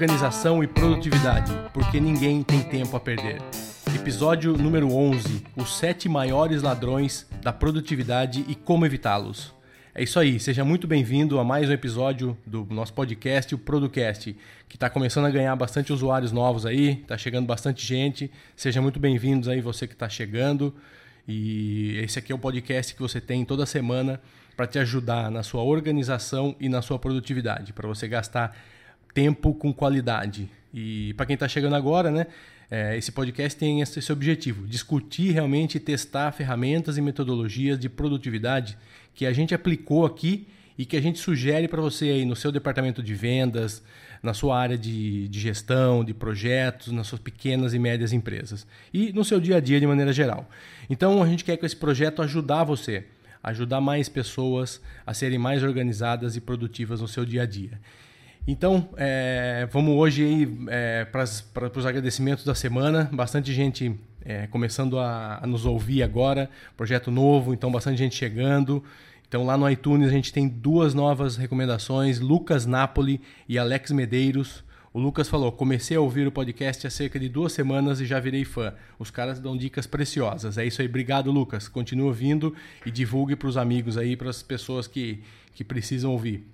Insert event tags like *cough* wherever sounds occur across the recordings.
Organização e produtividade, porque ninguém tem tempo a perder. Episódio número 11: Os sete maiores ladrões da produtividade e como evitá-los. É isso aí, seja muito bem-vindo a mais um episódio do nosso podcast, o Producast, que está começando a ganhar bastante usuários novos aí, está chegando bastante gente. Seja muito bem-vindos aí você que está chegando. E esse aqui é o podcast que você tem toda semana para te ajudar na sua organização e na sua produtividade, para você gastar tempo com qualidade. E para quem está chegando agora, né, é, esse podcast tem esse, objetivo: discutir realmente e testar ferramentas e metodologias de produtividade que a gente aplicou aqui e que a gente sugere para você aí no seu departamento de vendas, na sua área de, de, gestão, de projetos, nas suas pequenas e médias empresas e no seu dia a dia de maneira geral. Então a gente quer com esse projeto ajudar você, ajudar mais pessoas a serem mais organizadas e produtivas no seu dia a dia. Então, é, vamos hoje é, para os agradecimentos da semana. Bastante gente é, começando a, a, nos ouvir agora. Projeto novo, então bastante gente chegando. Então lá no iTunes a gente tem duas novas recomendações: Lucas Napoli e Alex Medeiros. O Lucas falou: comecei a ouvir o podcast há cerca de duas semanas e já virei fã. Os caras dão dicas preciosas. É isso aí, obrigado, Lucas. Continue ouvindo e divulgue para os amigos aí, para as pessoas que, que precisam ouvir.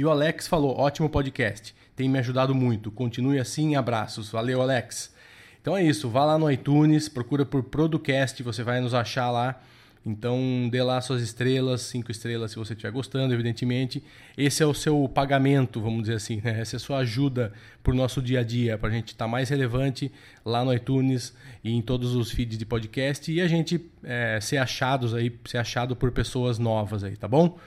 E o Alex falou: ótimo podcast, tem me ajudado muito. Continue assim, abraços. Valeu, Alex. Então é isso, vá lá no iTunes, procura por Producast, você vai nos achar lá. Então dê lá suas estrelas, cinco estrelas se você estiver gostando, evidentemente. Esse é o seu pagamento, vamos dizer assim, né? essa é a sua ajuda para o nosso dia a dia, para a gente estar tá mais relevante lá no iTunes e em todos os feeds de podcast e a gente é, ser achados aí, ser achado por pessoas novas aí, tá bom?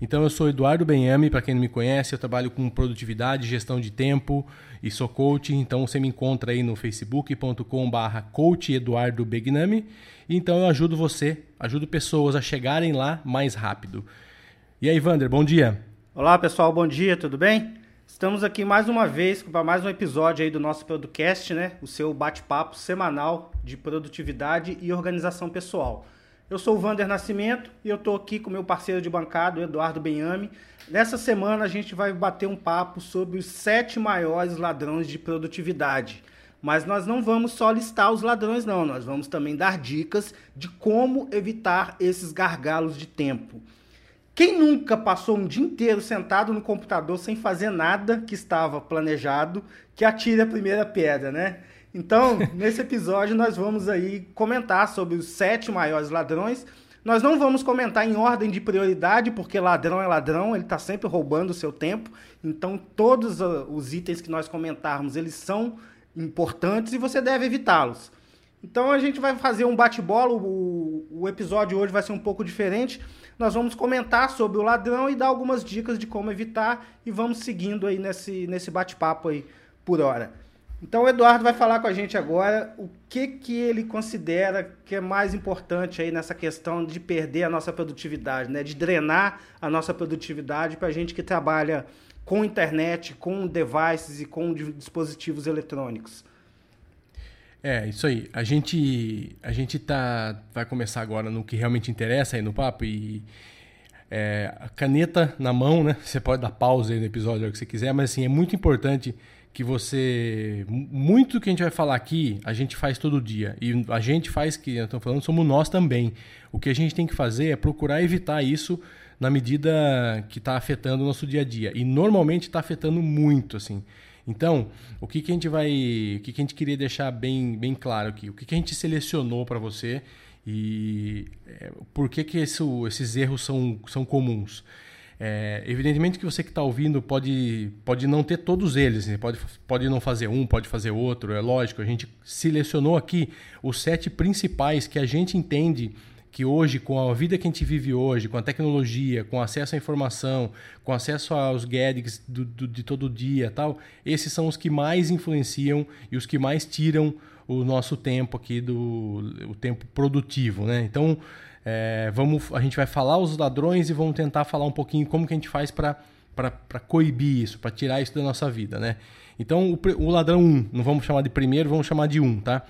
Então eu sou Eduardo Benhame, para quem não me conhece, eu trabalho com produtividade, gestão de tempo e sou coach. Então você me encontra aí no facebook.com/barra coach Eduardo. Então eu ajudo você, ajudo pessoas a chegarem lá mais rápido. E aí, Vander, bom dia. Olá, pessoal, bom dia, tudo bem? Estamos aqui mais uma vez para mais um episódio aí do nosso podcast, né? O seu bate-papo semanal de produtividade e organização pessoal. Eu sou o Vander Nascimento e eu estou aqui com meu parceiro de bancada, Eduardo Benhame. Nessa semana a gente vai bater um papo sobre os sete maiores ladrões de produtividade. Mas nós não vamos só listar os ladrões, não. Nós vamos também dar dicas de como evitar esses gargalos de tempo. Quem nunca passou um dia inteiro sentado no computador sem fazer nada que estava planejado, que atire a primeira pedra, né? Então, nesse episódio, nós vamos aí comentar sobre os sete maiores ladrões. Nós não vamos comentar em ordem de prioridade, porque ladrão é ladrão, ele está sempre roubando o seu tempo. Então, todos ah, os itens que nós comentarmos, eles são importantes e você deve evitá-los. Então, a gente vai fazer um bate-bola. O, o episódio hoje vai ser um pouco diferente. Nós vamos comentar sobre o ladrão e dar algumas dicas de como evitar. E vamos seguindo aí nesse, nesse bate-papo aí por hora. Então o Eduardo vai falar com a gente agora o que, que ele considera que é mais importante aí nessa questão de perder a nossa produtividade, né? de drenar a nossa produtividade para a gente que trabalha com internet, com devices e com dispositivos eletrônicos. É, isso aí. A gente, a gente tá, vai começar agora no que realmente interessa aí no papo e é, a caneta na mão, né? Você pode dar pausa aí no episódio que você quiser, mas assim, é muito importante que você. Muito do que a gente vai falar aqui, a gente faz todo dia. E a gente faz, que eu estou falando, somos nós também. O que a gente tem que fazer é procurar evitar isso na medida que está afetando o nosso dia a dia. E normalmente está afetando muito, assim. Então, o que, que a gente vai. O que, que a gente queria deixar bem, bem claro aqui? O que, que a gente selecionou para você e é, por que, que esse, esses erros são, são comuns? É, evidentemente que você que está ouvindo pode, pode não ter todos eles, né? pode, pode não fazer um, pode fazer outro, é lógico. A gente selecionou aqui os sete principais que a gente entende que hoje, com a vida que a gente vive hoje, com a tecnologia, com acesso à informação, com acesso aos gadgets do, do, de todo dia tal, esses são os que mais influenciam e os que mais tiram o nosso tempo aqui, do, o tempo produtivo. Né? Então, é, vamos, a gente vai falar os ladrões e vamos tentar falar um pouquinho como que a gente faz para coibir isso, para tirar isso da nossa vida, né? Então, o, o ladrão 1, um, não vamos chamar de primeiro, vamos chamar de 1, um, tá?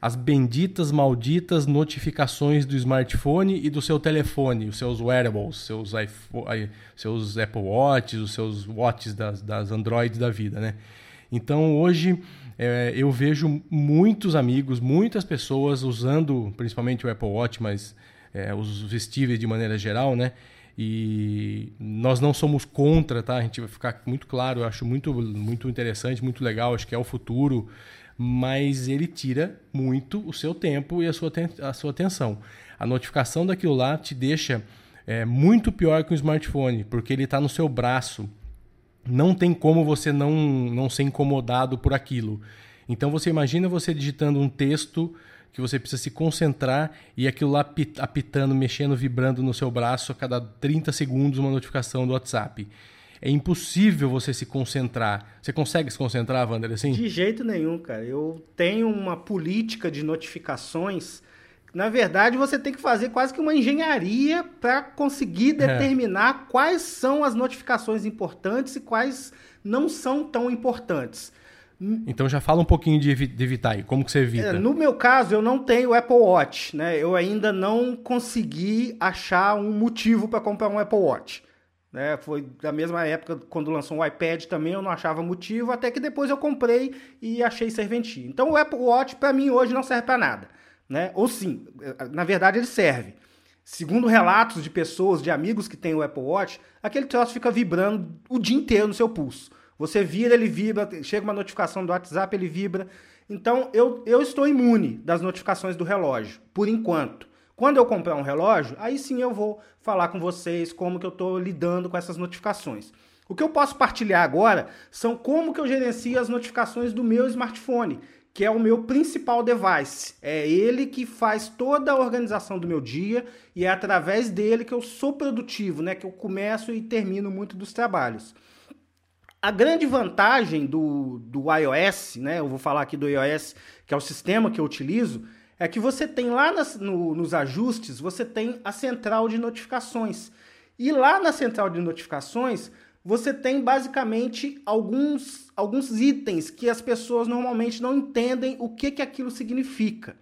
as benditas, malditas notificações do smartphone e do seu telefone, os seus wearables, seus, iPhone, seus Apple Watches, os seus watches das, das Androids da vida, né? Então hoje é, eu vejo muitos amigos, muitas pessoas usando principalmente o Apple Watch, mas é, os vestíveis de maneira geral, né? E nós não somos contra, tá? A gente vai ficar muito claro, eu acho muito, muito interessante, muito legal, acho que é o futuro mas ele tira muito o seu tempo e a sua, a sua atenção. A notificação daquilo lá te deixa é, muito pior que um smartphone, porque ele está no seu braço. Não tem como você não, não ser incomodado por aquilo. Então você imagina você digitando um texto que você precisa se concentrar e aquilo lá apitando, mexendo, vibrando no seu braço a cada 30 segundos uma notificação do WhatsApp é impossível você se concentrar. Você consegue se concentrar, Wander, assim? De jeito nenhum, cara. Eu tenho uma política de notificações. Na verdade, você tem que fazer quase que uma engenharia para conseguir é. determinar é. quais são as notificações importantes e quais não são tão importantes. Então já fala um pouquinho de, evitar aí, como que você evita? É, no meu caso, eu não tenho Apple Watch, né? Eu ainda não consegui achar um motivo para comprar um Apple Watch. Né? Foi da mesma época quando lançou o iPad também, eu não achava motivo, até que depois eu comprei e achei serventia. Então o Apple Watch para mim hoje não serve para nada, né? Ou sim, na verdade ele serve. Segundo relatos de pessoas, de amigos que têm o Apple Watch, aquele troço fica vibrando o dia inteiro no seu pulso. Você vira, ele vibra, chega uma notificação do WhatsApp, ele vibra. Então eu, eu estou imune das notificações do relógio, por enquanto. Quando eu comprar um relógio, aí sim eu vou falar com vocês como que eu estou lidando com essas notificações. O que eu posso partilhar agora são como que eu gerencio as notificações do meu smartphone, que é o meu principal device. É ele que faz toda a organização do meu dia e é através dele que eu sou produtivo, né? Que eu começo e termino muito dos trabalhos. A grande vantagem do, do iOS, né? Eu vou falar aqui do iOS, que é o sistema que eu utilizo, é que você tem lá nas, no, nos ajustes, você tem a central de notificações. E lá na central de notificações, você tem basicamente alguns, alguns itens que as pessoas normalmente não entendem o que, que aquilo significa.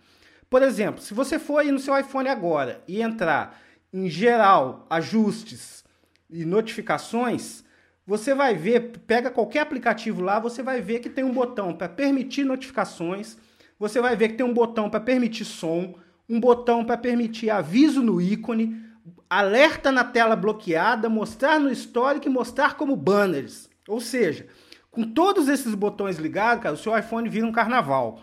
Por exemplo, se você for aí no seu iPhone agora e entrar em geral, ajustes e notificações, você vai ver, pega qualquer aplicativo lá, você vai ver que tem um botão para permitir notificações, você vai ver que tem um botão para permitir som, um botão para permitir aviso no ícone, alerta na tela bloqueada, mostrar no histórico e mostrar como banners. Ou seja, com todos esses botões ligados, cara, o seu iPhone vira um carnaval.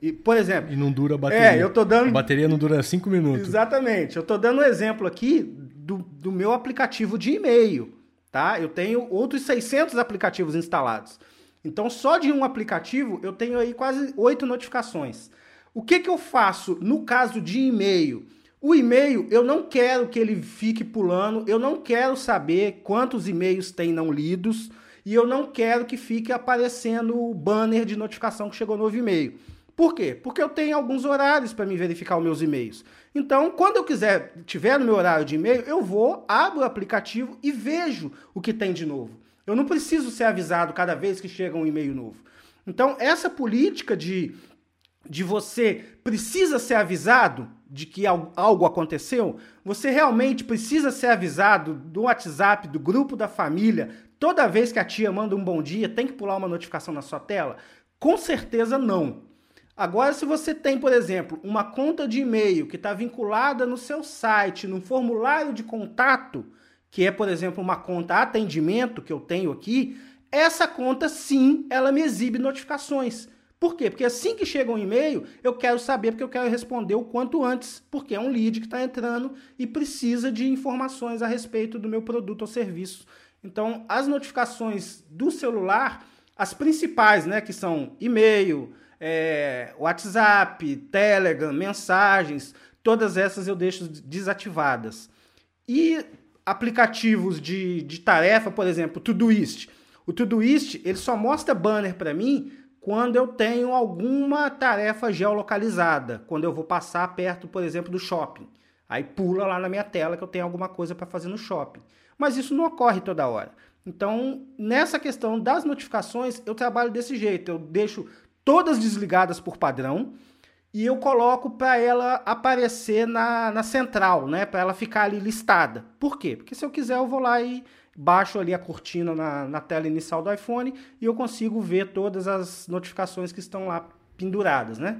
E, por exemplo. E não dura a bateria. É, eu tô dando. A bateria não dura 5 minutos. Exatamente. Eu tô dando um exemplo aqui do, do meu aplicativo de e-mail. Tá? Eu tenho outros 600 aplicativos instalados. Então, só de um aplicativo eu tenho aí quase oito notificações. O que, que eu faço no caso de e-mail? O e-mail eu não quero que ele fique pulando, eu não quero saber quantos e-mails tem não lidos e eu não quero que fique aparecendo o banner de notificação que chegou novo e-mail. Por quê? Porque eu tenho alguns horários para me verificar os meus e-mails. Então, quando eu quiser, tiver no meu horário de e-mail, eu vou, abro o aplicativo e vejo o que tem de novo. Eu não preciso ser avisado cada vez que chega um e-mail novo. Então, essa política de, de você precisa ser avisado de que algo aconteceu, você realmente precisa ser avisado do WhatsApp, do grupo da família, toda vez que a tia manda um bom dia, tem que pular uma notificação na sua tela? Com certeza não. Agora, se você tem, por exemplo, uma conta de e-mail que está vinculada no seu site, no formulário de contato, que é, por exemplo, uma conta atendimento que eu tenho aqui, essa conta sim, ela me exibe notificações. Por quê? Porque assim que chega um e-mail, eu quero saber porque eu quero responder o quanto antes, porque é um lead que está entrando e precisa de informações a respeito do meu produto ou serviço. Então, as notificações do celular, as principais, né, que são e-mail, é, WhatsApp, Telegram, mensagens, todas essas eu deixo desativadas. E aplicativos de, de tarefa, por exemplo, Todoist. O Todoist, ele só mostra banner para mim quando eu tenho alguma tarefa geolocalizada, quando eu vou passar perto, por exemplo, do shopping. Aí pula lá na minha tela que eu tenho alguma coisa para fazer no shopping. Mas isso não ocorre toda hora. Então, nessa questão das notificações, eu trabalho desse jeito. Eu deixo todas desligadas por padrão e eu coloco para ela aparecer na, na central, né? Para ela ficar ali listada. Por quê? Porque se eu quiser, eu vou lá e baixo ali a cortina na, na tela inicial do iPhone e eu consigo ver todas as notificações que estão lá penduradas, né?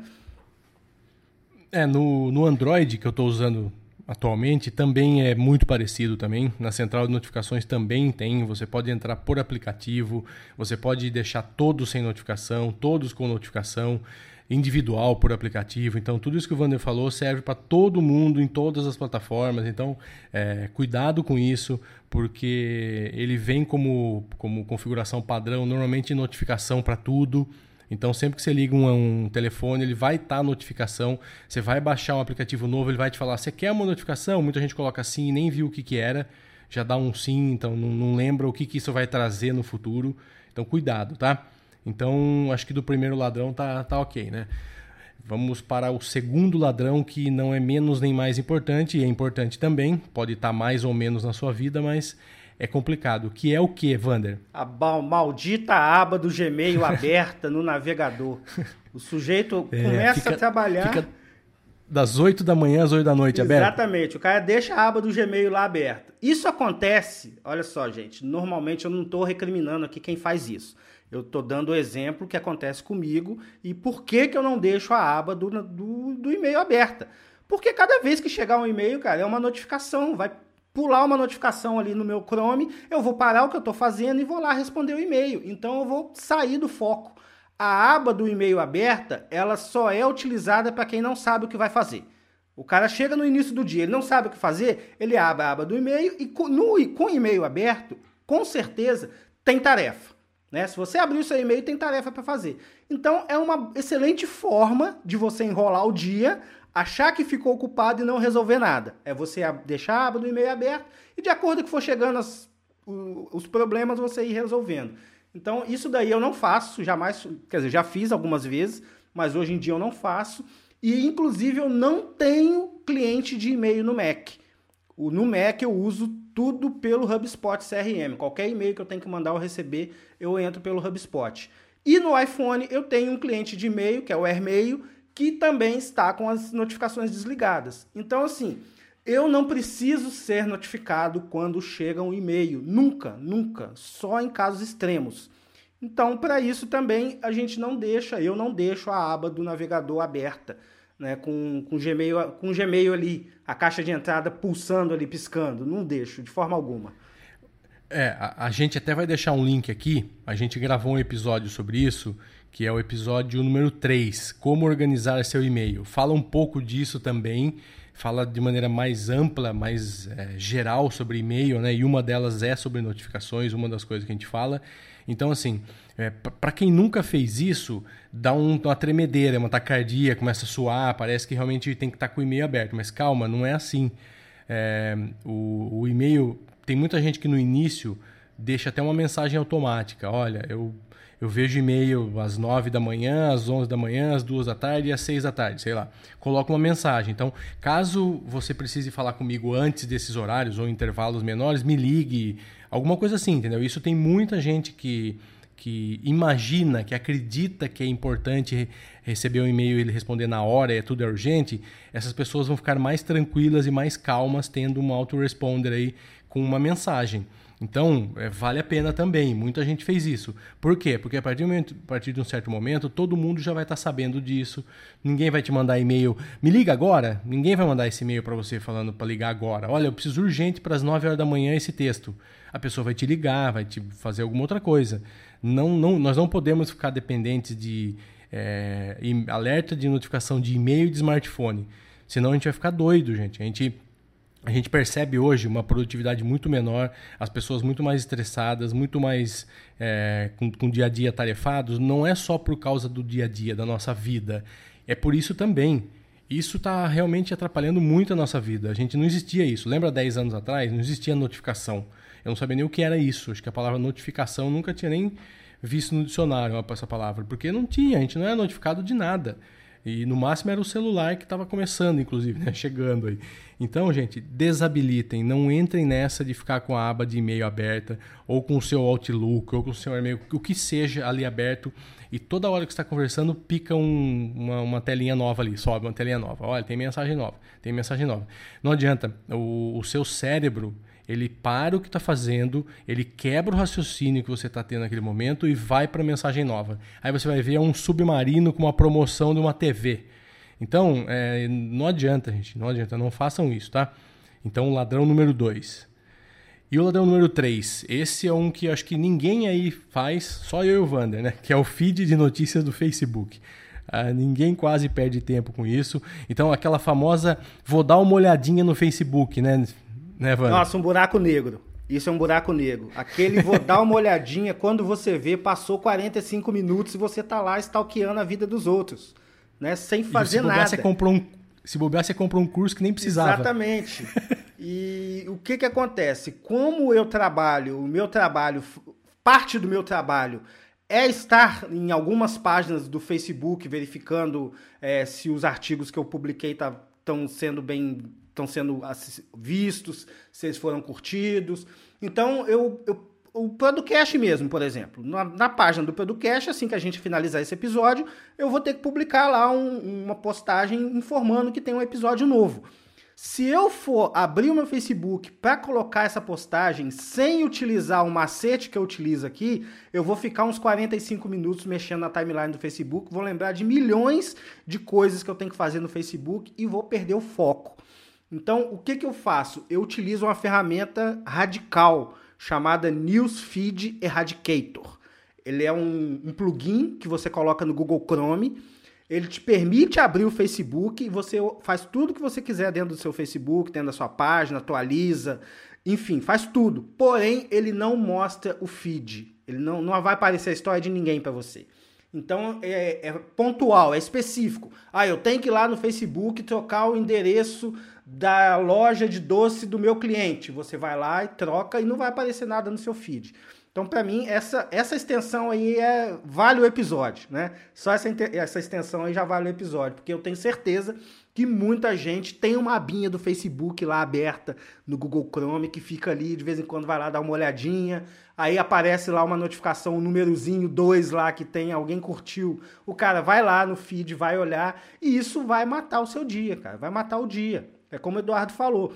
É, no, no Android que eu estou usando atualmente também é muito parecido também. Na central de notificações também tem. Você pode entrar por aplicativo, você pode deixar todos sem notificação, todos com notificação individual por aplicativo. Então, tudo isso que o Vander falou serve para todo mundo, em todas as plataformas. Então, é, cuidado com isso, porque ele vem como, como configuração padrão, normalmente notificação para tudo. Então, sempre que você liga um, um telefone, ele vai estar tá notificação. Você vai baixar um aplicativo novo, ele vai te falar: você quer uma notificação? Muita gente coloca sim e nem viu o que, que era. Já dá um sim, então não, não lembra o que, que isso vai trazer no futuro. Então, cuidado, tá? Então, acho que do primeiro ladrão tá, tá ok, né? Vamos para o segundo ladrão, que não é menos nem mais importante, e é importante também, pode estar tá mais ou menos na sua vida, mas é complicado. Que é o que, Vander? A maldita aba do Gmail *laughs* aberta no navegador. O sujeito é, começa fica, a trabalhar. Fica das 8 da manhã às 8 da noite aberta? Exatamente. O cara deixa a aba do Gmail lá aberta. Isso acontece, olha só, gente. Normalmente eu não estou recriminando aqui quem faz isso. Eu estou dando o exemplo que acontece comigo e por que, que eu não deixo a aba do, do, do e-mail aberta. Porque cada vez que chegar um e-mail, cara, é uma notificação, vai pular uma notificação ali no meu Chrome, eu vou parar o que eu estou fazendo e vou lá responder o e-mail. Então eu vou sair do foco. A aba do e-mail aberta, ela só é utilizada para quem não sabe o que vai fazer. O cara chega no início do dia, ele não sabe o que fazer, ele abre a aba do e-mail e no, com o e-mail aberto, com certeza, tem tarefa. Né? Se você abrir o seu e-mail, tem tarefa para fazer. Então, é uma excelente forma de você enrolar o dia, achar que ficou ocupado e não resolver nada. É você deixar do e-mail aberto e, de acordo com que for chegando as, os problemas, você ir resolvendo. Então, isso daí eu não faço, jamais, quer dizer, já fiz algumas vezes, mas hoje em dia eu não faço. E, inclusive, eu não tenho cliente de e-mail no Mac. No Mac eu uso tudo pelo HubSpot CRM. Qualquer e-mail que eu tenho que mandar ou receber, eu entro pelo HubSpot. E no iPhone eu tenho um cliente de e-mail, que é o AirMail, que também está com as notificações desligadas. Então, assim, eu não preciso ser notificado quando chega um e-mail. Nunca, nunca. Só em casos extremos. Então, para isso também a gente não deixa, eu não deixo a aba do navegador aberta né, com, com, Gmail, com Gmail ali, a caixa de entrada pulsando ali, piscando. Não deixo, de forma alguma. É, a, a, gente até vai deixar um link aqui. A gente gravou um episódio sobre isso, que é o episódio número 3, Como Organizar Seu E-mail. Fala um pouco disso também, fala de maneira mais ampla, mais é, geral sobre e-mail, né? E uma delas é sobre notificações, uma das coisas que a gente fala. Então, assim, é, para quem nunca fez isso, dá um, uma tremedeira, uma tacardia, começa a suar, parece que realmente tem que estar tá com o e-mail aberto. Mas calma, não é assim. É, o, o e-mail, tem muita gente que no início deixa até uma mensagem automática. Olha, eu, eu vejo e-mail às 9 da manhã, às 11 da manhã, às 2 da tarde e às 6 da tarde, sei lá. Coloca uma mensagem. Então, caso você precise falar comigo antes desses horários ou intervalos menores, me ligue, alguma coisa assim, entendeu? Isso tem muita gente que que imagina, que acredita que é importante receber um e-mail e ele responder na hora, é tudo é urgente, essas pessoas vão ficar mais tranquilas e mais calmas tendo um autoresponder aí com uma mensagem. Então, é, vale a pena também. Muita gente fez isso. Por quê? Porque a partir, momento, a partir de um certo momento, todo mundo já vai estar sabendo disso. Ninguém vai te mandar e-mail. Me liga agora? Ninguém vai mandar esse e-mail para você falando para ligar agora. Olha, eu preciso urgente para as 9 horas da manhã esse texto. A pessoa vai te ligar, vai te fazer alguma outra coisa. Não, não, nós não podemos ficar dependentes de é, alerta de notificação de e-mail e de smartphone. Senão a gente vai ficar doido, gente. A gente a gente percebe hoje uma produtividade muito menor, as pessoas muito mais estressadas, muito mais é, com, com dia a dia tarefados. Não é só por causa do dia a dia, da nossa vida. É por isso também. Isso está realmente atrapalhando muito a nossa vida. A gente não existia isso. Lembra 10 anos atrás? Não existia notificação. Eu não sabia nem o que era isso. Acho que a palavra notificação nunca tinha nem visto no dicionário essa palavra. Porque não tinha, a gente não era notificado de nada. E no máximo era o celular que estava começando, inclusive, né? *laughs* chegando aí. Então, gente, desabilitem, não entrem nessa de ficar com a aba de e-mail aberta, ou com o seu Outlook, ou com o seu e-mail, o que seja ali aberto, e toda hora que está conversando, pica um, uma, uma, telinha nova ali, sobe uma telinha nova. Olha, tem mensagem nova, tem mensagem nova. Não adianta, o, o seu cérebro, ele para o que está fazendo, ele quebra o raciocínio que você está tendo naquele momento e vai para a mensagem nova. Aí você vai ver um submarino com uma promoção de uma TV. Então, é, não adianta, gente, não adianta, não façam isso, tá? Então, ladrão número 2. E o ladrão número 3, esse é um que acho que ninguém aí faz, só eu e o Vander, né? Que é o feed de notícias do Facebook. Ah, ninguém quase perde tempo com isso. Então, aquela famosa, vou dar uma olhadinha no Facebook, né, né Vander? Nossa, um buraco negro. Isso é um buraco negro. Aquele vou dar uma *laughs* olhadinha quando você vê, passou 45 minutos e você tá lá stalkeando a vida dos outros né? Sem fazer e se nada. Você comprou um, se bobear, você comprou um curso que nem precisava. Exatamente. e o que que acontece? Como eu trabalho, o meu trabalho, parte do meu trabalho é estar em algumas páginas do Facebook verificando é, se os artigos que eu publiquei estão tá, sendo bem estão sendo vistos, se eles foram curtidos. Então eu, eu o podcast mesmo, por exemplo. Na, na, página do podcast, assim que a gente finalizar esse episódio, eu vou ter que publicar lá um, uma postagem informando que tem um episódio novo. Se eu for abrir o meu Facebook para colocar essa postagem sem utilizar o macete que eu utilizo aqui, eu vou ficar uns 45 minutos mexendo na timeline do Facebook, vou lembrar de milhões de coisas que eu tenho que fazer no Facebook e vou perder o foco. Então, o que, que eu faço? Eu utilizo uma ferramenta radical chamada Newsfeed Eradicator. Ele é um, um plugin que você coloca no Google Chrome. Ele te permite abrir o Facebook e você faz tudo que você quiser dentro do seu Facebook, dentro da sua página, atualiza, enfim, faz tudo. Porém, ele não mostra o feed. Ele não, não vai aparecer a história de ninguém para você. Então é, é, pontual, é específico. Ah, eu tenho que ir lá no Facebook trocar o endereço da loja de doce do meu cliente. Você vai lá e troca e não vai aparecer nada no seu feed. Então, para mim, essa, essa extensão aí é, vale o episódio, né? Só essa, essa extensão aí já vale o episódio, porque eu tenho certeza que muita gente tem uma abinha do Facebook lá aberta no Google Chrome que fica ali, de vez em quando vai lá dar uma olhadinha, aí aparece lá uma notificação, um númerozinho 2 lá que tem, alguém curtiu. O cara vai lá no feed, vai olhar, e isso vai matar o seu dia, cara, vai matar o dia. É como o Eduardo falou.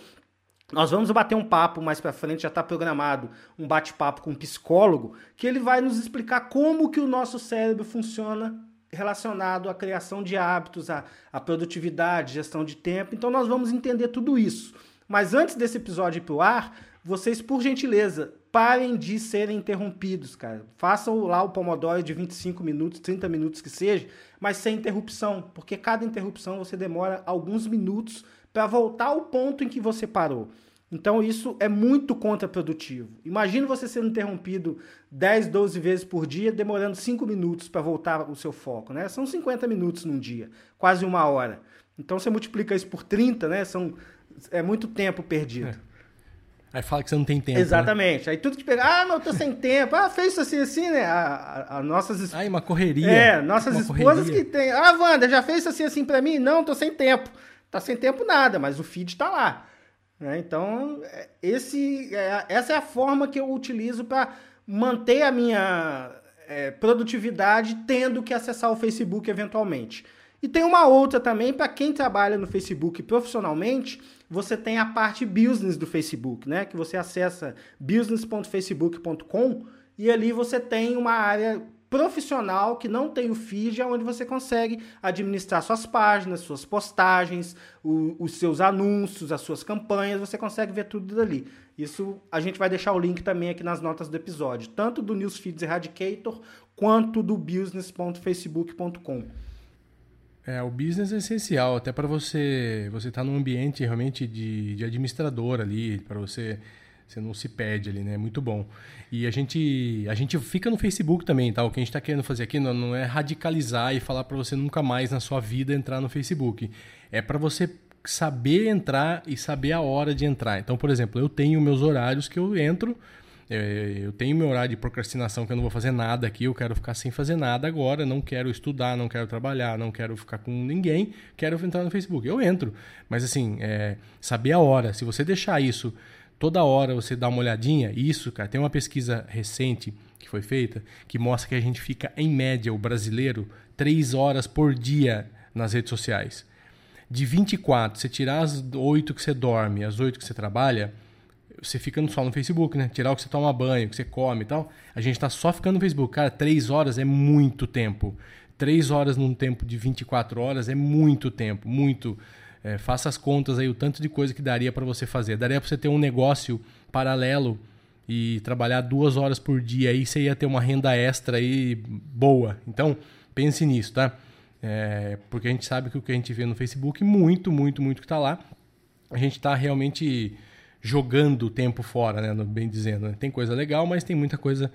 Nós vamos bater um papo mais para frente, já está programado um bate-papo com um psicólogo, que ele vai nos explicar como que o nosso cérebro funciona relacionado à criação de hábitos, à, à produtividade, gestão de tempo. Então nós vamos entender tudo isso. Mas antes desse episódio ir para o ar, vocês, por gentileza, parem de serem interrompidos, cara. Façam lá o Pomodoro de 25 minutos, 30 minutos que seja, mas sem interrupção, porque cada interrupção você demora alguns minutos para voltar ao ponto em que você parou. Então isso é muito contraprodutivo. Imagina você sendo interrompido 10, 12 vezes por dia, demorando 5 minutos para voltar o seu foco, né? São 50 minutos num dia, quase uma hora. Então você multiplica isso por 30, né? São, é muito tempo perdido. É. Aí fala que você não tem tempo. Né? Exatamente. Né? Aí tudo que pega, ah, mas eu tô sem tempo. Ah, fez isso assim, assim, né? A, a, a nossas. Ai, uma correria. É, nossas uma esposas correria. que tem. Ah, Wanda, já fez isso assim, assim pra mim? Não, tô sem tempo. Tá sem tempo nada, mas o feed tá lá. Né? Então, é, esse, é, essa é a forma que eu utilizo para manter a minha é, produtividade tendo que acessar o Facebook eventualmente. E tem uma outra também para quem trabalha no Facebook profissionalmente, você tem a parte business do Facebook, né? Que você acessa business.facebook.com e ali você tem uma área profissional que não tem o feed, é onde você consegue administrar suas páginas, suas postagens, o, os seus anúncios, as suas campanhas, você consegue ver tudo dali. Isso a gente vai deixar o link também aqui nas notas do episódio, tanto do Newsfeeds Eradicator quanto do business.facebook.com. É, o business é essencial, até para você você estar tá num ambiente realmente de, de administrador ali, para você você não se perde ali, né? Muito bom. E a gente, a gente fica no Facebook também, tá? O que a gente está querendo fazer aqui não, não é radicalizar e falar para você nunca mais na sua vida entrar no Facebook. É para você saber entrar e saber a hora de entrar. Então, por exemplo, eu tenho meus horários que eu entro É, eu tenho meu horário de procrastinação que eu não vou fazer nada aqui, eu quero ficar sem fazer nada agora, não quero estudar, não quero trabalhar, não quero ficar com ninguém, quero entrar no Facebook. Eu entro, mas assim, é, saber a hora. Se você deixar isso toda hora, você dá uma olhadinha, isso, cara, tem uma pesquisa recente que foi feita que mostra que a gente fica, em média, o brasileiro, três horas por dia nas redes sociais. De 24, você tirar as 8 que você dorme, as 8 que você trabalha, você fica só no Facebook, né? Tirar o que você toma banho, o que você come e tal. A gente tá só ficando no Facebook. Cara, três horas é muito tempo. Três horas num tempo de 24 horas é muito tempo, muito. É, faça as contas aí, o tanto de coisa que daria para você fazer. Daria para você ter um negócio paralelo e trabalhar duas horas por dia aí, você ia ter uma renda extra aí boa. Então, pense nisso, tá? É, porque a gente sabe que o que a gente vê no Facebook, muito, muito, muito que está lá, a gente está realmente jogando o tempo fora, né? Bem dizendo. Né? Tem coisa legal, mas tem muita coisa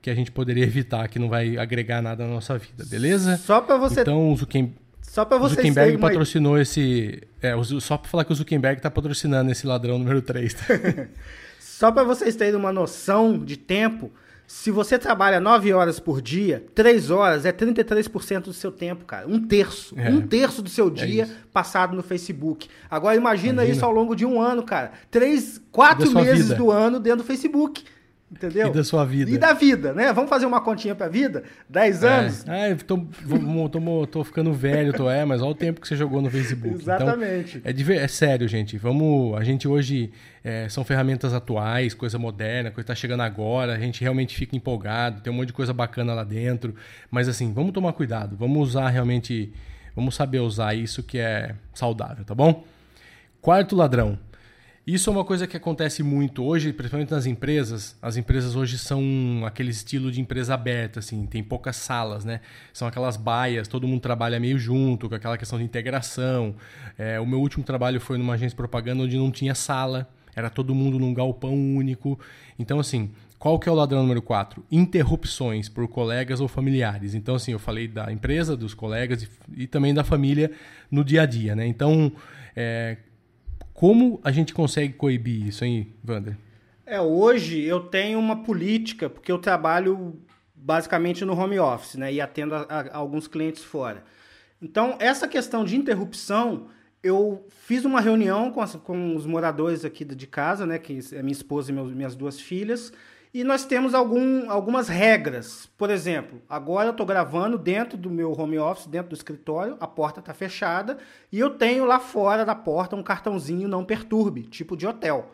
que a gente poderia *laughs* evitar, que não vai agregar nada na nossa vida, beleza? Só para você. Então, o Zuckerberg, só para Zuckerberg patrocinou uma... esse. É, só para falar que o Zuckerberg está patrocinando esse ladrão número 3. Tá? *laughs* só para vocês terem uma noção de tempo, se você trabalha 9 horas por dia, 3 horas é 33% do seu tempo, cara. Um terço. É. Um terço do seu é dia é passado no Facebook. Agora imagina, imagina, isso ao longo de um ano, cara. Três, quatro meses vida. do ano dentro do Facebook. Entendeu? E da sua vida. E da vida, né? Vamos fazer uma continha pra vida? 10 é. anos? Ah, tô, tô, tô, ficando velho, tô, é, mas olha o tempo que você jogou no Facebook. Então, Exatamente. Então, é, é sério, gente. Vamos. A gente hoje é, são ferramentas atuais, coisa moderna, coisa que tá chegando agora. A gente realmente fica empolgado, tem um monte de coisa bacana lá dentro. Mas assim, vamos tomar cuidado, vamos usar realmente. Vamos saber usar isso que é saudável, tá bom? Quarto ladrão isso é uma coisa que acontece muito hoje, principalmente nas empresas. As empresas hoje são aquele estilo de empresa aberta, assim, tem poucas salas, né? São aquelas baias, todo mundo trabalha meio junto, com aquela questão de integração. É, o meu último trabalho foi numa agência de propaganda onde não tinha sala, era todo mundo num galpão único. Então, assim, qual que é o ladrão número 4? Interrupções por colegas ou familiares. Então, assim, eu falei da empresa, dos colegas e, e também da família no dia a dia, né? Então, é, como a gente consegue coibir isso, hein, Wander? É, hoje eu tenho uma política, porque eu trabalho basicamente no home office, né? E atendo a, a alguns clientes fora. Então, essa questão de interrupção, eu fiz uma reunião com, as, com os moradores aqui de casa, né? Que é minha esposa e meus, minhas duas filhas. E nós temos algum, algumas regras. Por exemplo, agora eu estou gravando dentro do meu home office, dentro do escritório, a porta está fechada e eu tenho lá fora da porta um cartãozinho não perturbe, tipo de hotel.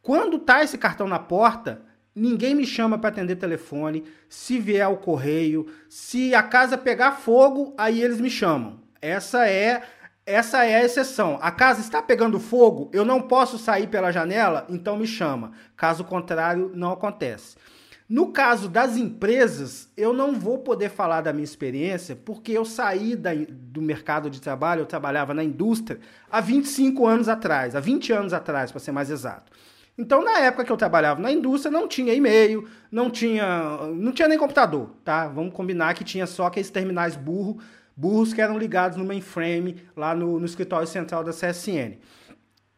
Quando tá esse cartão na porta, ninguém me chama para atender telefone. Se vier o correio, se a casa pegar fogo, aí eles me chamam. Essa é essa é a exceção. A casa está pegando fogo, eu não posso sair pela janela, então me chama. Caso contrário, não acontece. No caso das empresas, eu não vou poder falar da minha experiência, porque eu saí da, do mercado de trabalho, eu trabalhava na indústria há 25 anos atrás, há 20 anos atrás, para ser mais exato. Então, na época que eu trabalhava na indústria, não tinha e-mail, não tinha, não tinha nem computador, tá? Vamos combinar que tinha só aqueles terminais burro burros que eram ligados no mainframe lá no, no escritório central da CSN.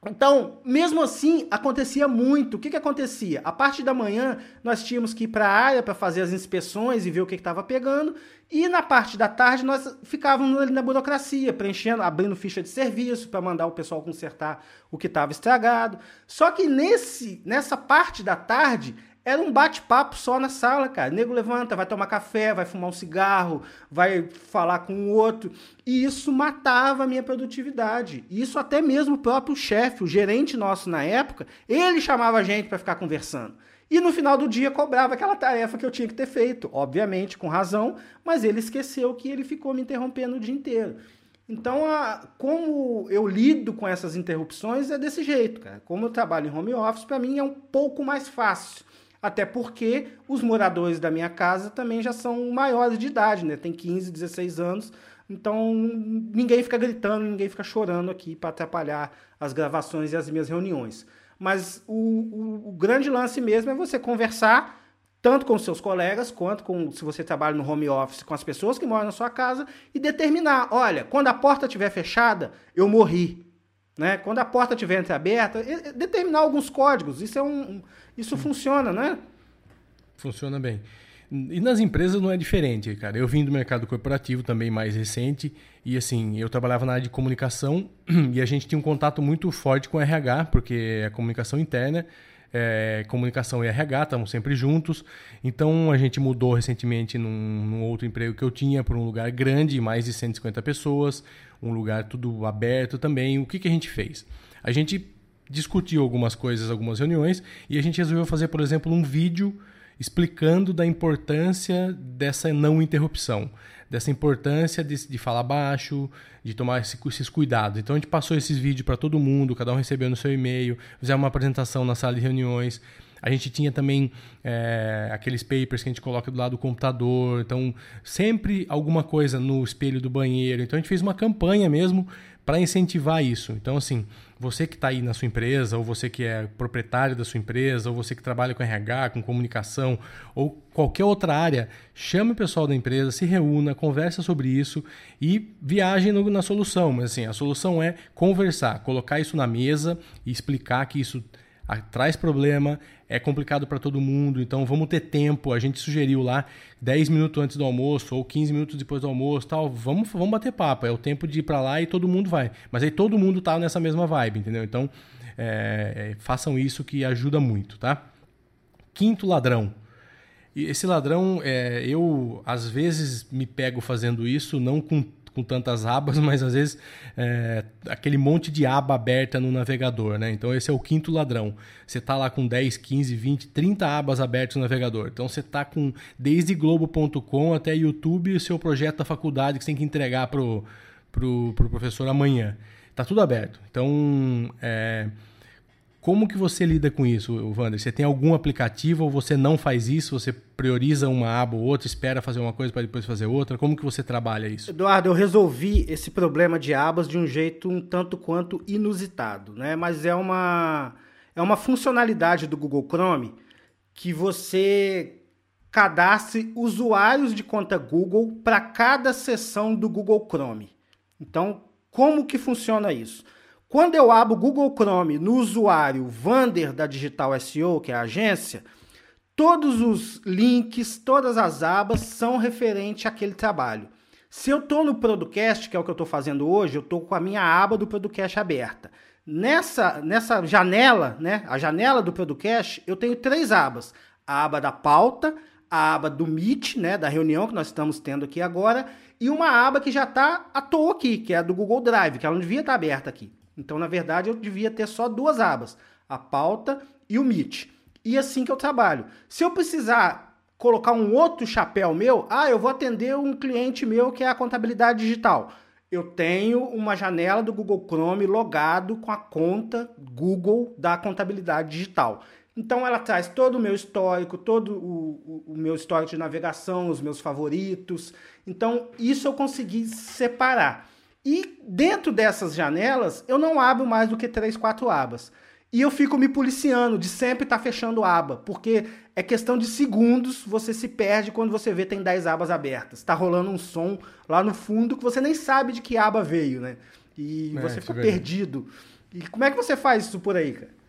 Então, mesmo assim, acontecia muito. O que, que acontecia? A parte da manhã, nós tínhamos que ir para a área para fazer as inspeções e ver o que estava pegando. E na parte da tarde, nós ficávamos ali na burocracia, preenchendo, abrindo ficha de serviço para mandar o pessoal consertar o que estava estragado. Só que nesse, nessa parte da tarde, era um bate-papo só na sala, cara. O nego levanta, vai tomar café, vai fumar um cigarro, vai falar com o outro. E isso matava a minha produtividade. Isso até mesmo o próprio chefe, o gerente nosso na época, ele chamava a gente para ficar conversando. E no final do dia cobrava aquela tarefa que eu tinha que ter feito. Obviamente, com razão, mas ele esqueceu que ele ficou me interrompendo o dia inteiro. Então, a, como eu lido com essas interrupções é desse jeito, cara. Como eu trabalho em home office, para mim é um pouco mais fácil. Até porque os moradores da minha casa também já são maiores de idade, né? Tem 15, 16 anos. Então ninguém fica gritando, ninguém fica chorando aqui para atrapalhar as gravações e as minhas reuniões. Mas o, o, o, grande lance mesmo é você conversar tanto com seus colegas quanto com se você trabalha no home office com as pessoas que moram na sua casa e determinar, olha, quando a porta estiver fechada, eu morri. né? Quando a porta estiver entreaberta, determinar alguns códigos. Isso é um, isso funciona, né? Funciona bem. E nas empresas não é diferente, cara. Eu vim do mercado corporativo também mais recente e assim, eu trabalhava na área de comunicação *clears throat* e a gente tinha um contato muito forte com RH, porque é comunicação interna é, comunicação e RH, estamos sempre juntos. Então a gente mudou recentemente num, num, outro emprego que eu tinha para um lugar grande, mais de 150 pessoas, um lugar tudo aberto também. O que, que a gente fez? A gente discutiu algumas coisas, algumas reuniões, e a gente resolveu fazer, por exemplo, um vídeo explicando da importância dessa não interrupção dessa importância de, de falar baixo, de tomar esse, esses cuidados. Então a gente passou esses vídeos para todo mundo, cada um recebeu no seu e-mail, fizemos uma apresentação na sala de reuniões. A gente tinha também é, aqueles papers que a gente coloca do lado do computador. Então, sempre alguma coisa no espelho do banheiro. Então, a gente fez uma campanha mesmo para incentivar isso. Então, assim, você que está aí na sua empresa, ou você que é proprietário da sua empresa, ou você que trabalha com RH, com comunicação, ou qualquer outra área, chame o pessoal da empresa, se reúna, conversa sobre isso e viaje no, na solução. Mas assim, a solução é conversar, colocar isso na mesa e explicar que isso traz problema, é complicado para todo mundo, então vamos ter tempo. A gente sugeriu lá 10 minutos antes do almoço ou 15 minutos depois do almoço, tal. Vamos, vamos bater papo. É o tempo de ir para lá e todo mundo vai. Mas aí todo mundo tá nessa mesma vibe, entendeu? Então é, é, façam isso que ajuda muito, tá? Quinto ladrão. Esse ladrão, é, eu às vezes me pego fazendo isso, não com com tantas abas, *laughs* mas às vezes é, aquele monte de aba aberta no navegador, né? Então esse é o quinto ladrão. Você está lá com 10, 15, 20, 30 abas abertas no navegador. Então você está com desde globo.com até YouTube o seu projeto da faculdade que você tem que entregar pro, pro, pro professor amanhã. Tá tudo aberto. Então, é, como que você lida com isso, Wander? Você tem algum aplicativo ou você não faz isso? Você prioriza uma aba ou outra, espera fazer uma coisa para depois fazer outra? Como que você trabalha isso? Eduardo, eu resolvi esse problema de abas de um jeito um tanto quanto inusitado, né? Mas é uma é uma funcionalidade do Google Chrome que você cadastre usuários de conta Google para cada seção do Google Chrome. Então, como que funciona isso? Quando eu abro o Google Chrome no usuário Vander da Digital SEO, que é a agência, todos os links, todas as abas são referentes àquele trabalho. Se eu estou no Producast, que é o que eu estou fazendo hoje, eu estou com a minha aba do Producast aberta. Nessa, nessa janela, né, a janela do Producast, eu tenho três abas. A aba da pauta, a aba do Meet, né, da reunião que nós estamos tendo aqui agora, e uma aba que já está à toa aqui, que é a do Google Drive, que ela não devia estar aberta aqui. Então, na verdade, eu devia ter só duas abas, a pauta e o Meet. E assim que eu trabalho. Se eu precisar colocar um outro chapéu meu, ah, eu vou atender um cliente meu que é a contabilidade digital. Eu tenho uma janela do Google Chrome logado com a conta Google da contabilidade digital. Então ela traz todo o meu histórico, todo o, o, o, meu histórico de navegação, os meus favoritos. Então isso eu consegui separar. E dentro dessas janelas, eu não abro mais do que três, quatro abas. E eu fico me policiando de sempre estar tá fechando aba, porque é questão de segundos, você se perde quando você vê tem 10 abas abertas. Está rolando um som lá no fundo que você nem sabe de que aba veio, né? E é, você fica perdido. E como é que você faz isso por aí, cara?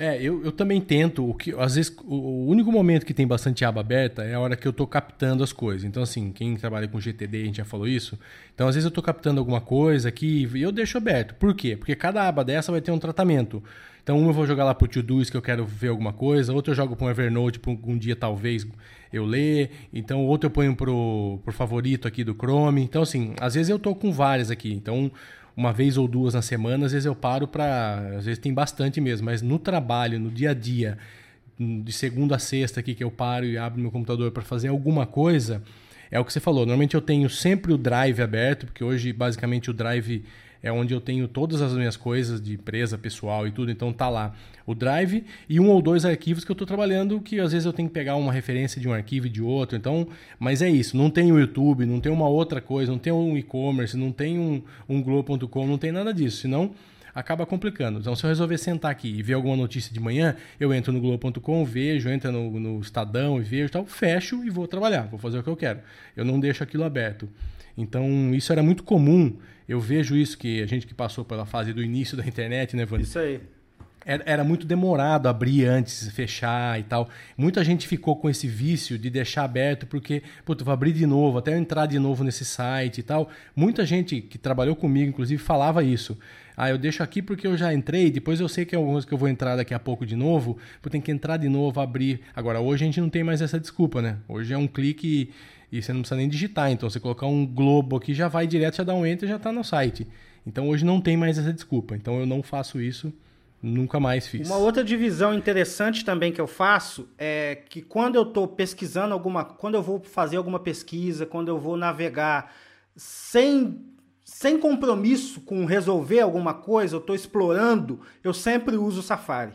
É, eu, eu também tento. O que, às vezes, o, único momento que tem bastante aba aberta é a hora que eu estou captando as coisas. Então, assim, quem trabalha com GTD, a gente já falou isso. Então, às vezes, eu estou captando alguma coisa aqui e eu deixo aberto. Por quê? Porque cada aba dessa vai ter um tratamento. Então, uma eu vou jogar lá para o Todoist que eu quero ver alguma coisa, outra eu jogo para um Evernote para um dia talvez eu ler. Então, outro eu ponho para o favorito aqui do Chrome. Então, assim, às vezes eu estou com várias aqui. Então, uma vez ou duas na semana, às vezes eu paro para. Às vezes tem bastante mesmo, mas no trabalho, no dia a dia, de segunda a sexta aqui que eu paro e abro meu computador para fazer alguma coisa, é o que você falou. Normalmente eu tenho sempre o Drive aberto, porque hoje basicamente o Drive é onde eu tenho todas as minhas coisas de empresa, pessoal e tudo. Então tá lá o Drive e um ou dois arquivos que eu estou trabalhando que às vezes eu tenho que pegar uma referência de um arquivo e de outro. Então, mas é isso. Não tem o YouTube, não tem uma outra coisa, não tem um e-commerce, não tem um, um Globo.com, não tem nada disso. Senão acaba complicando. Então, se eu resolver sentar aqui e ver alguma notícia de manhã, eu entro no Globo.com, vejo, entro no, no Estadão e vejo tal, fecho e vou trabalhar, vou fazer o que eu quero. Eu não deixo aquilo aberto. Então, isso era muito comum. Eu vejo isso que a gente que passou pela fase do início da internet, né, Vânia? Isso aí era, muito demorado abrir antes, fechar e tal. Muita gente ficou com esse vício de deixar aberto porque, puta, vou abrir de novo, até eu entrar de novo nesse site e tal. Muita gente que trabalhou comigo, inclusive, falava isso. Ah, eu deixo aqui porque eu já entrei, depois eu sei que é coisa que eu vou entrar daqui a pouco de novo, vou ter que entrar de novo, abrir. Agora, hoje a gente não tem mais essa desculpa, né? Hoje é um clique e, você não precisa nem digitar. Então, você colocar um globo aqui, já vai direto, já dá um enter já está no site. Então, hoje não tem mais essa desculpa. Então, eu não faço isso Nunca mais fiz. Uma outra divisão interessante também que eu faço é que quando eu estou pesquisando alguma, quando eu vou fazer alguma pesquisa, quando eu vou navegar sem sem compromisso com resolver alguma coisa, eu estou explorando, eu sempre uso o Safari.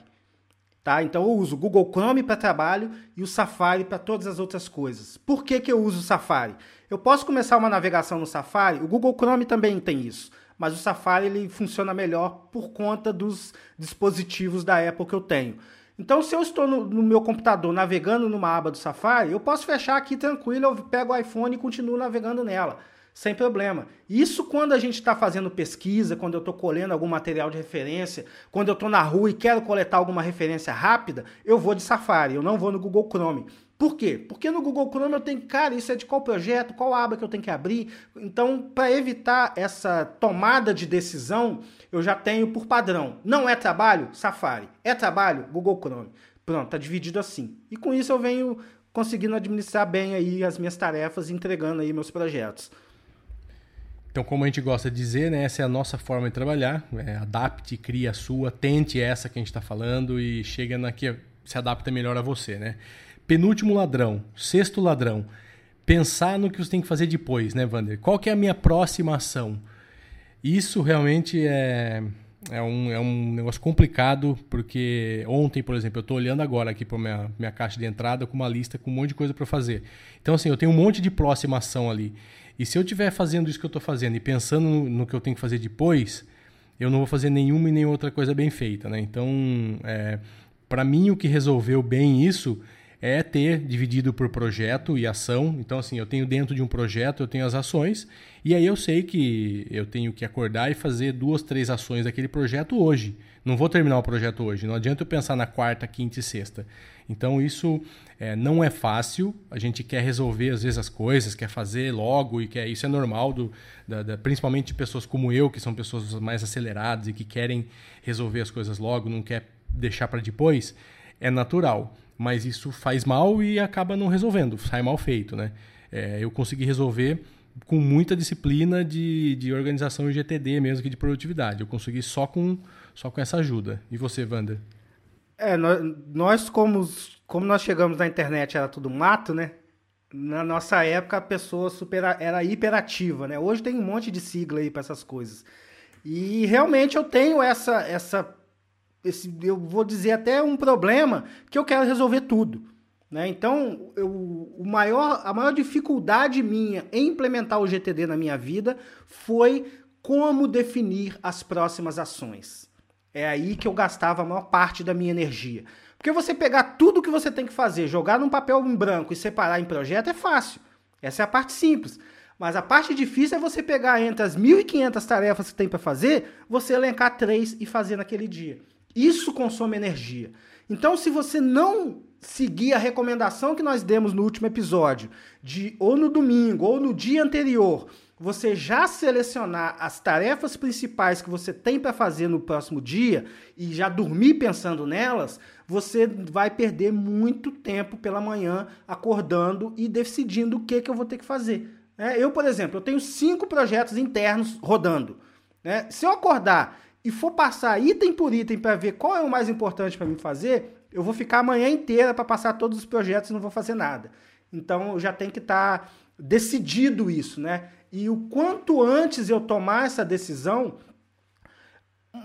Tá? Então eu uso o Google Chrome para trabalho e o Safari para todas as outras coisas. Por que, que eu uso o Safari? Eu posso começar uma navegação no Safari, o Google Chrome também tem isso mas o Safari ele funciona melhor por conta dos dispositivos da Apple que eu tenho. Então, se eu estou no, no, meu computador navegando numa aba do Safari, eu posso fechar aqui tranquilo, eu pego o iPhone e continuo navegando nela, sem problema. Isso quando a gente está fazendo pesquisa, quando eu estou colhendo algum material de referência, quando eu estou na rua e quero coletar alguma referência rápida, eu vou de Safari, eu não vou no Google Chrome. Por quê? Porque no Google Chrome eu tenho, cara, isso é de qual projeto, qual aba que eu tenho que abrir. Então, para evitar essa tomada de decisão, eu já tenho por padrão. Não é trabalho? Safari. É trabalho? Google Chrome. Pronto, tá dividido assim. E com isso eu venho conseguindo administrar bem aí as minhas tarefas, entregando aí meus projetos. Então, como a gente gosta de dizer, né, essa é a nossa forma de trabalhar. É, adapte, crie a sua, tente essa que a gente está falando e chega na que se adapta melhor a você, né? penúltimo ladrão, sexto ladrão, pensar no que você tem que fazer depois, né, Vander? Qual que é a minha próxima ação? Isso realmente é, é, um, é um negócio complicado, porque ontem, por exemplo, eu estou olhando agora aqui para minha, minha caixa de entrada com uma lista com um monte de coisa para fazer. Então, assim, eu tenho um monte de próxima ação ali. E se eu estiver fazendo isso que eu estou fazendo e pensando no, no, que eu tenho que fazer depois, eu não vou fazer nenhuma e nem outra coisa bem feita, né? Então, é, para mim, o que resolveu bem isso é ter dividido por projeto e ação. Então, assim, eu tenho dentro de um projeto, eu tenho as ações, e aí eu sei que eu tenho que acordar e fazer duas, três ações daquele projeto hoje. Não vou terminar o projeto hoje, não adianta eu pensar na quarta, quinta e sexta. Então, isso é, não é fácil, a gente quer resolver às vezes as coisas, quer fazer logo, e quer, isso é normal, do, da, da, principalmente de pessoas como eu, que são pessoas mais aceleradas e que querem resolver as coisas logo, não quer deixar para depois, é natural mas isso faz mal e acaba não resolvendo, sai mal feito, né? É, eu consegui resolver com muita disciplina de, de organização e GTD mesmo que de produtividade. Eu consegui só com, só com essa ajuda. E você, Wander? É, nós, como, como nós chegamos na internet era tudo mato, né? Na nossa época a pessoa super, era hiperativa, né? Hoje tem um monte de sigla aí para essas coisas. E realmente eu tenho essa, essa esse, eu vou dizer até um problema que eu quero resolver tudo. Né? Então, eu, o maior, a maior dificuldade minha em implementar o GTD na minha vida foi como definir as próximas ações. É aí que eu gastava a maior parte da minha energia. Porque você pegar tudo que você tem que fazer, jogar num papel em branco e separar em projeto é fácil. Essa é a parte simples. Mas a parte difícil é você pegar entre as 1.500 tarefas que tem para fazer, você elencar três e fazer naquele dia. Isso consome energia. Então, se você não seguir a recomendação que nós demos no último episódio, de ou no domingo ou no dia anterior, você já selecionar as tarefas principais que você tem para fazer no próximo dia e já dormir pensando nelas, você vai perder muito tempo pela manhã acordando e decidindo o que, que eu vou ter que fazer. É, eu, por exemplo, eu tenho cinco projetos internos rodando. Né? Se eu acordar e for passar item por item para ver qual é o mais importante para mim fazer, eu vou ficar a manhã inteira para passar todos os projetos e não vou fazer nada. Então já tem que estar tá decidido isso, né? E o quanto antes eu tomar essa decisão,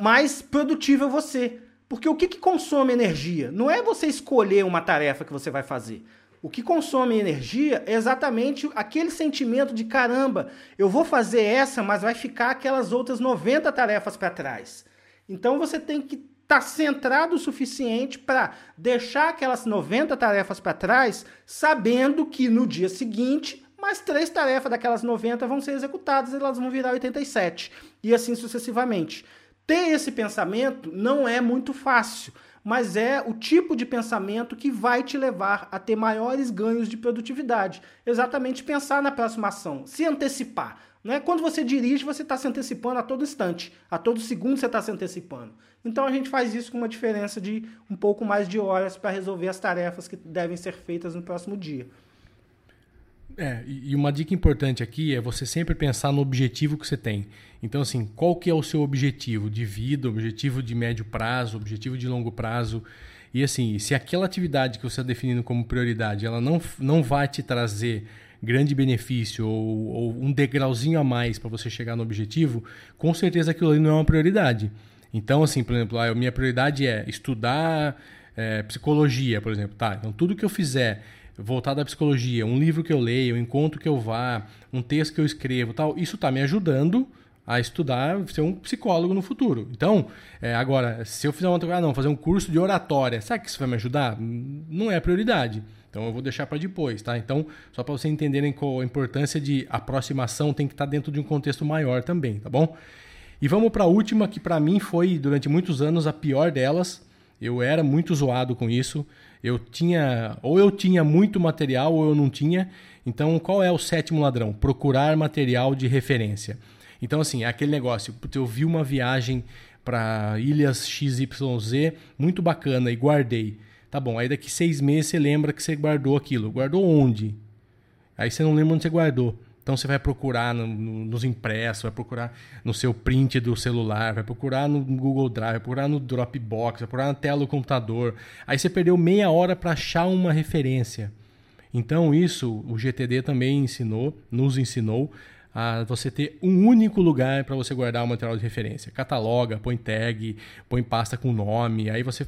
mais produtivo eu vou ser. Porque o que, que consome energia? Não é você escolher uma tarefa que você vai fazer. O que consome energia é exatamente aquele sentimento de caramba, eu vou fazer essa, mas vai ficar aquelas outras 90 tarefas para trás. Então você tem que estar tá centrado o suficiente para deixar aquelas 90 tarefas para trás, sabendo que no dia seguinte mas três tarefas daquelas 90 vão ser executadas e elas vão virar 87, e assim sucessivamente. Ter esse pensamento não é muito fácil, mas é o tipo de pensamento que vai te levar a ter maiores ganhos de produtividade. Exatamente pensar na próxima ação, se antecipar. Não é? Quando você dirige, você está se antecipando a todo instante, a todo segundo você está se antecipando. Então a gente faz isso com uma diferença de um pouco mais de horas para resolver as tarefas que devem ser feitas no próximo dia. É, e uma dica importante aqui é você sempre pensar no objetivo que você tem. Então, assim, qual que é o seu objetivo de vida, objetivo de médio prazo, objetivo de longo prazo? E assim, se aquela atividade que você está definindo como prioridade, ela não, não vai te trazer grande benefício ou, ou um degrauzinho a mais para você chegar no objetivo, com certeza aquilo ali não é uma prioridade. Então, assim, por exemplo, a minha prioridade é estudar é, psicologia, por exemplo. Tá, então tudo que eu fizer voltado à psicologia, um livro que eu leio, um encontro que eu vá, um texto que eu escrevo, tal, isso está me ajudando a estudar, ser um psicólogo no futuro. Então, é, agora, se eu fizer uma ah, não, fazer um curso de oratória, sabe que isso vai me ajudar? Não é prioridade. Então eu vou deixar para depois, tá? Então, só para vocês entenderem qual a importância de aproximação tem que estar tá dentro de um contexto maior também, tá bom? E vamos para a última que para mim foi durante muitos anos a pior delas. Eu era muito zoado com isso. Eu tinha, ou eu tinha muito material ou eu não tinha. Então, qual é o sétimo ladrão? Procurar material de referência. Então, assim, é aquele negócio. Eu vi uma viagem para ilhas XYZ muito bacana e guardei. Tá bom, aí daqui seis meses você lembra que você guardou aquilo. Guardou onde? Aí você não lembra onde você guardou. Então você vai procurar no, no, nos impressos, vai procurar no seu print do celular, vai procurar no Google Drive, vai procurar no Dropbox, vai procurar na tela do computador. Aí você perdeu meia hora para achar uma referência. Então isso o GTD também ensinou, nos ensinou a você ter um único lugar para você guardar o material de referência. Cataloga, põe tag, põe pasta com nome, aí você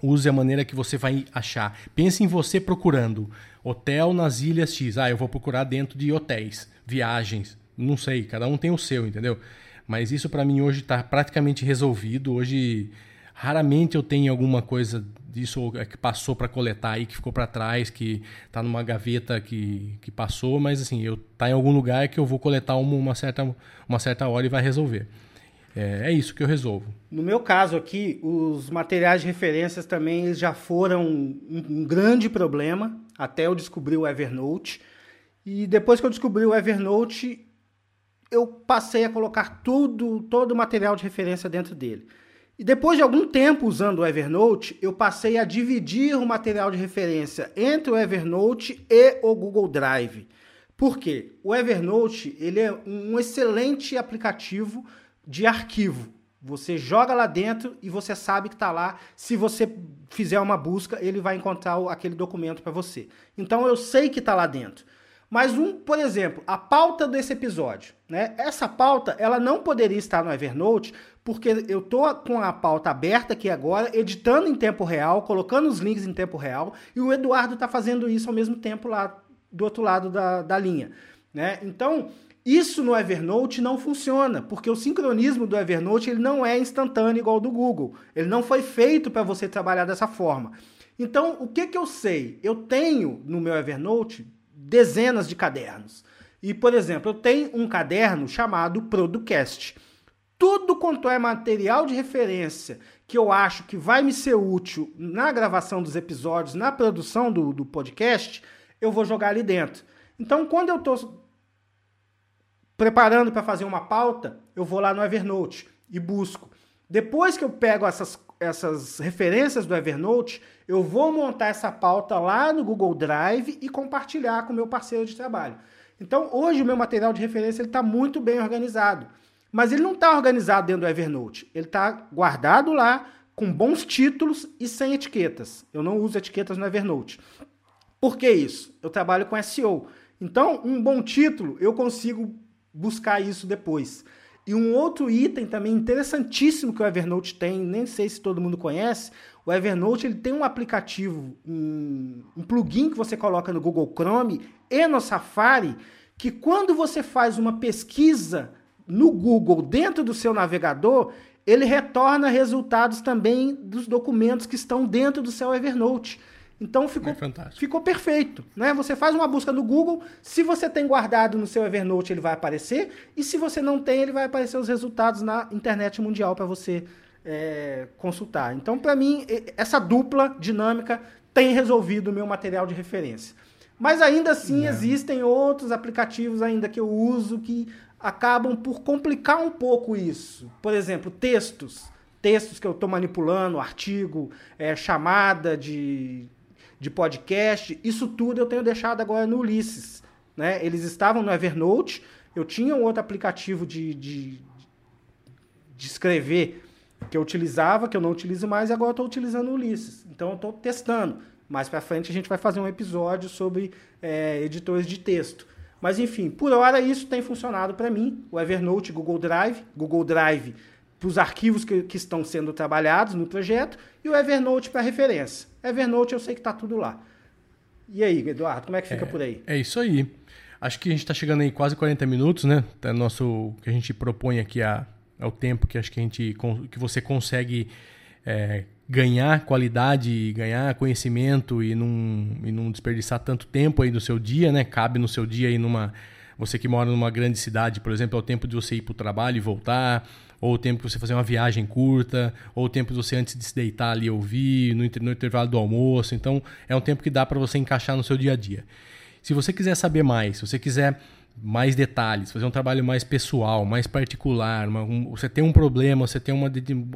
use a maneira que você vai achar. Pense em você procurando hotel nas ilhas X. Ah, eu vou procurar dentro de hotéis, viagens. Não sei, cada um tem o seu, entendeu? Mas isso para mim hoje está praticamente resolvido. Hoje raramente eu tenho alguma coisa disso que passou para coletar aí, que ficou para trás, que está numa gaveta que, que passou, mas assim, eu tá em algum lugar que eu vou coletar uma, uma, certa, uma certa hora e vai resolver. É, é, isso que eu resolvo. No meu caso aqui, os materiais de referências também já foram um, um grande problema até eu descobrir o Evernote. E depois que eu descobri o Evernote, eu passei a colocar tudo, todo o material de referência dentro dele. E depois de algum tempo usando o Evernote, eu passei a dividir o material de referência entre o Evernote e o Google Drive. Por quê? O Evernote ele é um excelente aplicativo de arquivo. Você joga lá dentro e você sabe que está lá. Se você fizer uma busca, ele vai encontrar aquele documento para você. Então eu sei que está lá dentro. Mas um, por exemplo, a pauta desse episódio, né? Essa pauta, ela não poderia estar no Evernote, porque eu tô com a pauta aberta aqui agora, editando em tempo real, colocando os links em tempo real, e o Eduardo está fazendo isso ao mesmo tempo lá do outro lado da, da linha, né? Então, isso no Evernote não funciona, porque o sincronismo do Evernote ele não é instantâneo igual ao do Google. Ele não foi feito para você trabalhar dessa forma. Então, o que, que eu sei? Eu tenho no meu Evernote dezenas de cadernos. E, por exemplo, eu tenho um caderno chamado Producast. Tudo quanto é material de referência que eu acho que vai me ser útil na gravação dos episódios, na produção do, do podcast, eu vou jogar ali dentro. Então, quando eu estou preparando para fazer uma pauta, eu vou lá no Evernote e busco. Depois que eu pego essas, essas referências do Evernote, eu vou montar essa pauta lá no Google Drive e compartilhar com o meu parceiro de trabalho. Então, hoje o meu material de referência está muito bem organizado. Mas ele não está organizado dentro do Evernote. Ele está guardado lá com bons títulos e sem etiquetas. Eu não uso etiquetas no Evernote. Por que isso? Eu trabalho com SEO. Então, um bom título eu consigo buscar isso depois. E um outro item também interessantíssimo que o Evernote tem, nem sei se todo mundo conhece, o Evernote ele tem um aplicativo, um, um plugin que você coloca no Google Chrome e no Safari, que quando você faz uma pesquisa no Google dentro do seu navegador, ele retorna resultados também dos documentos que estão dentro do seu Evernote. Então ficou, é ficou perfeito. Né? Você faz uma busca no Google, se você tem guardado no seu Evernote, ele vai aparecer, e se você não tem, ele vai aparecer os resultados na internet mundial para você é, consultar. Então, para mim, essa dupla dinâmica tem resolvido o meu material de referência. Mas ainda assim é. existem outros aplicativos ainda que eu uso que acabam por complicar um pouco isso. Por exemplo, textos. Textos que eu estou manipulando, artigo, é, chamada de, de podcast. Isso tudo eu tenho deixado agora no Ulisses. Né? Eles estavam no Evernote. Eu tinha um outro aplicativo de, de, de escrever que eu utilizava, que eu não utilizo mais, e agora estou utilizando o Ulisses. Então eu estou testando. Mais para frente a gente vai fazer um episódio sobre é, editores de texto. Mas enfim, por hora isso tem funcionado para mim. O Evernote, Google Drive, Google Drive para os arquivos que, que, estão sendo trabalhados no projeto e o Evernote para referência. Evernote eu sei que está tudo lá. E aí, Eduardo, como é que fica é, por aí? É isso aí. Acho que a gente está chegando aí quase 40 minutos, né? É nosso que a gente propõe aqui a, é o tempo que acho que a gente que você consegue é, ganhar qualidade, ganhar conhecimento e não, e não desperdiçar tanto tempo aí do seu dia, né? Cabe no seu dia aí numa. Você que mora numa grande cidade, por exemplo, é o tempo de você ir para o trabalho e voltar, ou o tempo de você fazer uma viagem curta, ou o tempo de você antes de se deitar ali ouvir, no, no intervalo do almoço. Então, é um tempo que dá para você encaixar no seu dia a dia. Se você quiser saber mais, se você quiser mais detalhes, fazer um trabalho mais pessoal, mais particular. Uma, um, você tem um problema, você tem uma,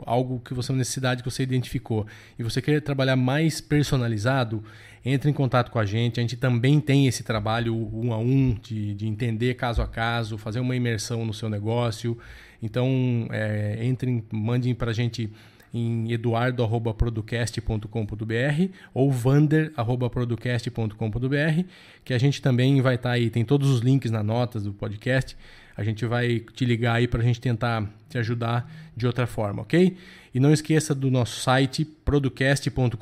algo que você uma necessidade que você identificou e você quer trabalhar mais personalizado, entre em contato com a gente. A gente também tem esse trabalho um a um de, de entender caso a caso, fazer uma imersão no seu negócio. Então, é, entrem, mandem para a gente em eduardo.producast.com.br ou vander.producast.com.br, que a gente também vai estar tá aí, tem todos os links nas notas do podcast. A gente vai te ligar aí para a gente tentar te ajudar de outra forma, ok? E não esqueça do nosso site, producast.com.br.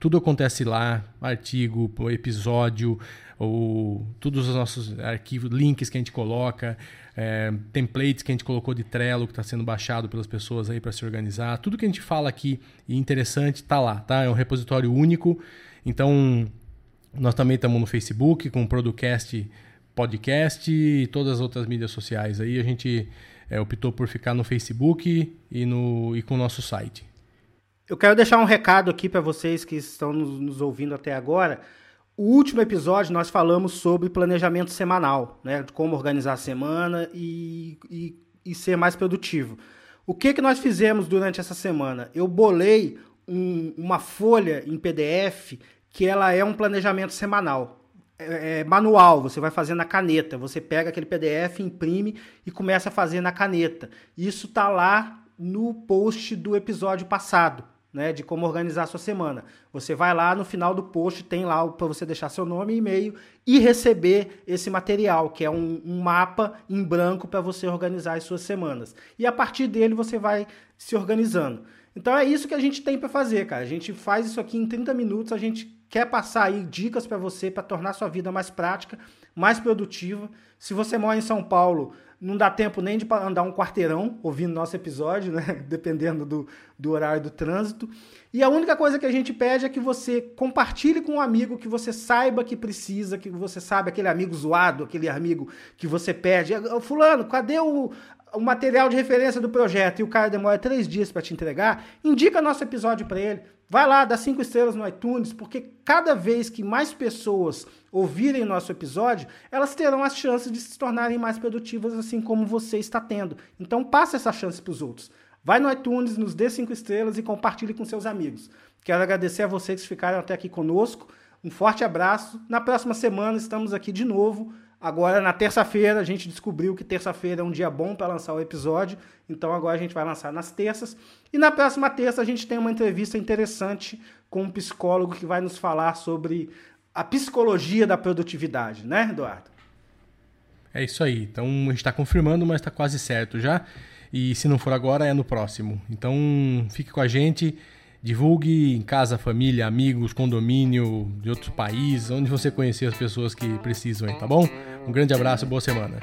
Tudo acontece lá, artigo, episódio, ou todos os nossos arquivos, links que a gente coloca, é, templates que a gente colocou de Trello que está sendo baixado pelas pessoas aí para se organizar. Tudo que a gente fala aqui e interessante está lá, tá? É um repositório único. Então, nós também estamos no Facebook com o Producast Podcast e todas as outras mídias sociais aí. A gente é, optou por ficar no Facebook e, no, e com o nosso site. Eu quero deixar um recado aqui para vocês que estão nos, nos ouvindo até agora. O último episódio nós falamos sobre planejamento semanal, né? De como organizar a semana e, e, e ser mais produtivo. O que, que nós fizemos durante essa semana? Eu bolei um, uma folha em PDF que ela é um planejamento semanal. É, é, manual, você vai fazer na caneta. Você pega aquele PDF, imprime e começa a fazer na caneta. Isso tá lá no post do episódio passado né, de como organizar a sua semana. Você vai lá no final do post, tem lá para você deixar seu nome e e-mail e receber esse material, que é um, um mapa em branco para você organizar as suas semanas. E a partir dele você vai se organizando. Então é isso que a gente tem para fazer, cara. A gente faz isso aqui em 30 minutos, a gente quer passar aí dicas para você para tornar sua vida mais prática, mais produtiva. Se você mora em São Paulo, não dá tempo nem de andar um quarteirão ouvindo nosso episódio, né? *laughs* Dependendo do, do horário do trânsito. E a única coisa que a gente pede é que você compartilhe com um amigo que você saiba que precisa, que você sabe, aquele amigo zoado, aquele amigo que você pede. Fulano, cadê o, o material de referência do projeto e o cara demora três dias para te entregar? Indica nosso episódio para ele. Vai lá, dá cinco estrelas no iTunes, porque cada vez que mais pessoas ouvirem nosso episódio, elas terão as chances de se tornarem mais produtivas, assim como você está tendo. Então, passe essa chance para os outros. Vai no iTunes, nos dê cinco estrelas e compartilhe com seus amigos. Quero agradecer a vocês que ficaram até aqui conosco. Um forte abraço. Na próxima semana estamos aqui de novo Agora, na terça-feira, a gente descobriu que terça-feira é um dia bom para lançar o episódio, então agora a gente vai lançar nas terças. E na próxima terça, a gente tem uma entrevista interessante com um psicólogo que vai nos falar sobre a psicologia da produtividade, né, Eduardo? É isso aí. Então a gente está confirmando, mas está quase certo já. E se não for agora, é no próximo. Então fique com a gente. Divulgue em casa, família, amigos, condomínio de outros países, onde você conhecer as pessoas que precisam, tá bom? Um grande abraço, boa semana.